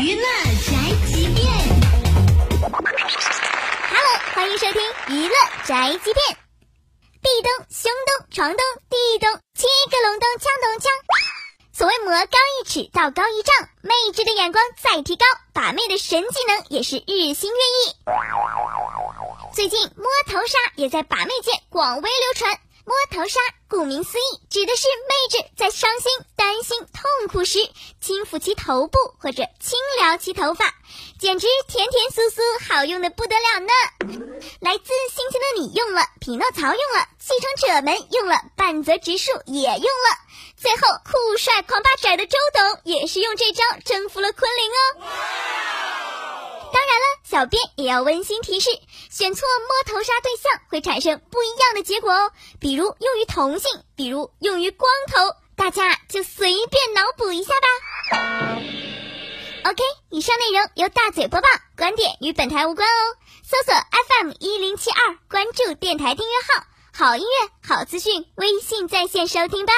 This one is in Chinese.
娱乐宅急便，Hello，欢迎收听娱乐宅急便。壁咚、胸咚、床咚、地咚，七个隆咚锵咚锵。所谓魔高一尺，道高一丈，妹纸的眼光再提高，把妹的神技能也是日新月异。最近摸头杀也在把妹界广为流传。摸头杀，顾名思义，指的是妹纸在伤心、担心、痛苦时，轻抚其头部或者轻撩其头发，简直甜甜酥酥，好用的不得了呢。来自星星的你用了，匹诺曹用了，继承者们用了，半泽直树也用了，最后酷帅狂八拽的周董也是用这招征服了昆凌哦。小编也要温馨提示：选错摸头杀对象会产生不一样的结果哦。比如用于同性，比如用于光头，大家就随便脑补一下吧。OK，以上内容由大嘴播报，观点与本台无关哦。搜索 FM 一零七二，关注电台订阅号，好音乐、好资讯，微信在线收听吧。